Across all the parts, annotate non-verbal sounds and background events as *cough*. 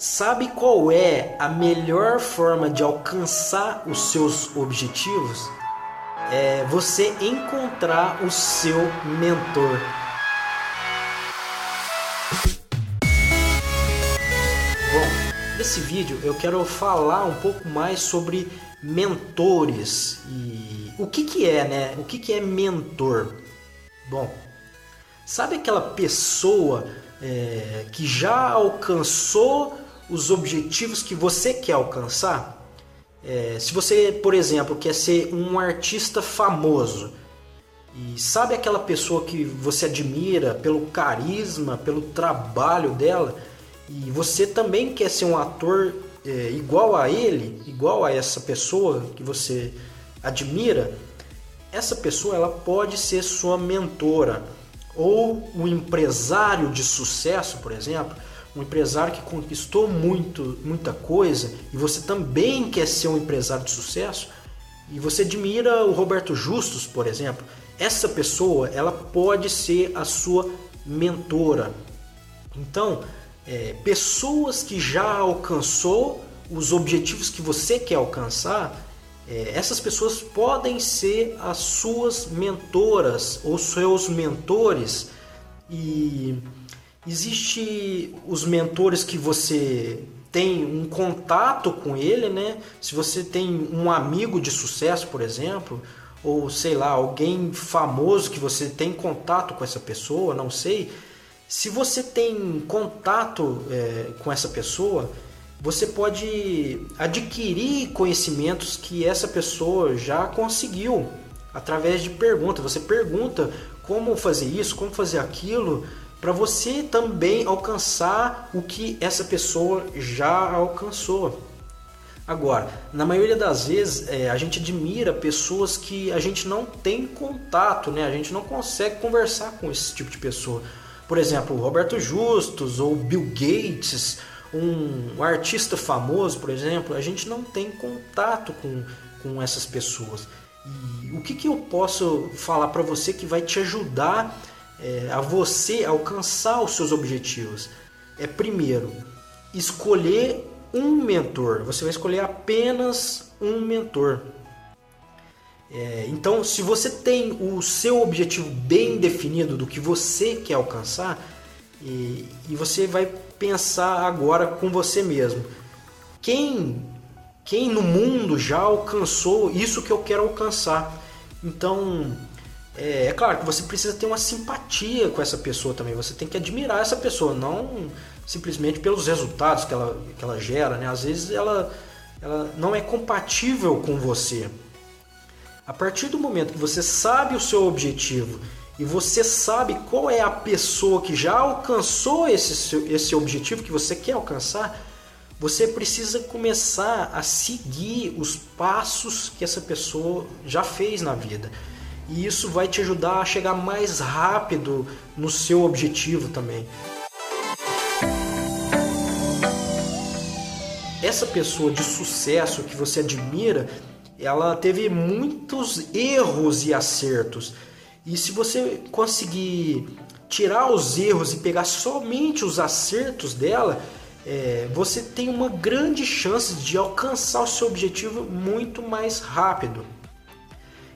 Sabe qual é a melhor forma de alcançar os seus objetivos? É você encontrar o seu mentor. Bom, nesse vídeo eu quero falar um pouco mais sobre mentores e o que, que é, né? O que, que é mentor? Bom, sabe aquela pessoa é, que já alcançou os objetivos que você quer alcançar. É, se você, por exemplo, quer ser um artista famoso e sabe aquela pessoa que você admira pelo carisma, pelo trabalho dela, e você também quer ser um ator é, igual a ele, igual a essa pessoa que você admira, essa pessoa ela pode ser sua mentora ou um empresário de sucesso, por exemplo, um empresário que conquistou muito, muita coisa e você também quer ser um empresário de sucesso e você admira o Roberto Justus, por exemplo, essa pessoa ela pode ser a sua mentora. Então, é, pessoas que já alcançou os objetivos que você quer alcançar, é, essas pessoas podem ser as suas mentoras ou seus mentores e existe os mentores que você tem um contato com ele, né? Se você tem um amigo de sucesso, por exemplo, ou sei lá, alguém famoso que você tem contato com essa pessoa, não sei. Se você tem contato é, com essa pessoa, você pode adquirir conhecimentos que essa pessoa já conseguiu através de perguntas. Você pergunta como fazer isso, como fazer aquilo, para você também alcançar o que essa pessoa já alcançou. Agora, na maioria das vezes, é, a gente admira pessoas que a gente não tem contato, né? A gente não consegue conversar com esse tipo de pessoa. Por exemplo, Roberto Justus ou Bill Gates um artista famoso, por exemplo, a gente não tem contato com, com essas pessoas. E o que, que eu posso falar para você que vai te ajudar é, a você alcançar os seus objetivos? É primeiro escolher um mentor. Você vai escolher apenas um mentor. É, então, se você tem o seu objetivo bem definido do que você quer alcançar, e, e você vai pensar agora com você mesmo. Quem, quem no mundo já alcançou isso que eu quero alcançar? Então, é, é, claro que você precisa ter uma simpatia com essa pessoa também. Você tem que admirar essa pessoa, não simplesmente pelos resultados que ela, que ela gera. Né? Às vezes ela, ela não é compatível com você. A partir do momento que você sabe o seu objetivo e você sabe qual é a pessoa que já alcançou esse, esse objetivo que você quer alcançar, você precisa começar a seguir os passos que essa pessoa já fez na vida. E isso vai te ajudar a chegar mais rápido no seu objetivo também. Essa pessoa de sucesso que você admira, ela teve muitos erros e acertos e se você conseguir tirar os erros e pegar somente os acertos dela, é, você tem uma grande chance de alcançar o seu objetivo muito mais rápido.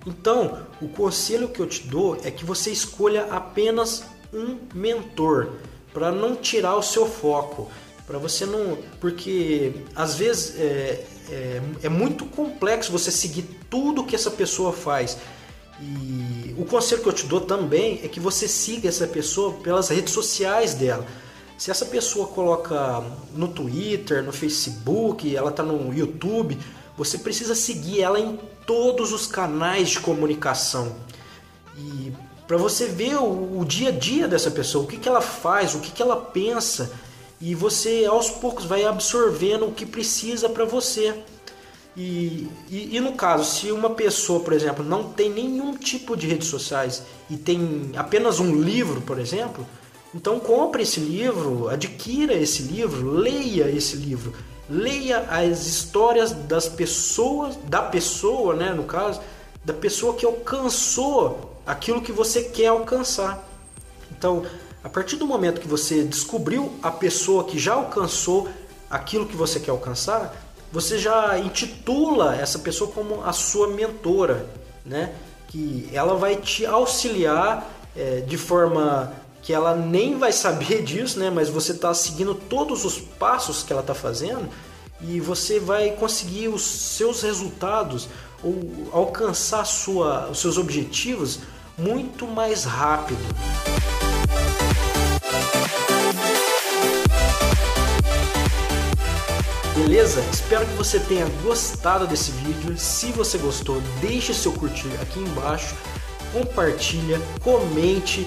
Então, o conselho que eu te dou é que você escolha apenas um mentor para não tirar o seu foco, para você não, porque às vezes é, é, é muito complexo você seguir tudo que essa pessoa faz. E o conselho que eu te dou também é que você siga essa pessoa pelas redes sociais dela. Se essa pessoa coloca no Twitter, no Facebook, ela está no YouTube, você precisa seguir ela em todos os canais de comunicação. E para você ver o, o, dia a dia dessa pessoa, o que, que ela faz, o que, que ela pensa, e você aos poucos vai absorvendo o que precisa para você. E, e, e, no caso, se uma pessoa, por exemplo, não tem nenhum tipo de redes sociais e tem apenas um livro, por exemplo, então compre esse livro, adquira esse livro, leia esse livro, leia as histórias das pessoas, da pessoa, né, no caso, da pessoa que alcançou aquilo que você quer alcançar. Então, a partir do momento que você descobriu a pessoa que já alcançou aquilo que você quer alcançar, você já intitula essa pessoa como a sua mentora, né? Que ela vai te auxiliar é, de forma que ela nem vai saber *laughs* disso, né? Mas você está seguindo todos os passos que ela está fazendo e você vai conseguir os seus resultados ou alcançar sua, os seus objetivos muito mais rápido. Beleza? Espero que você tenha gostado desse vídeo. Se você gostou, deixe seu curtir aqui embaixo, compartilha, comente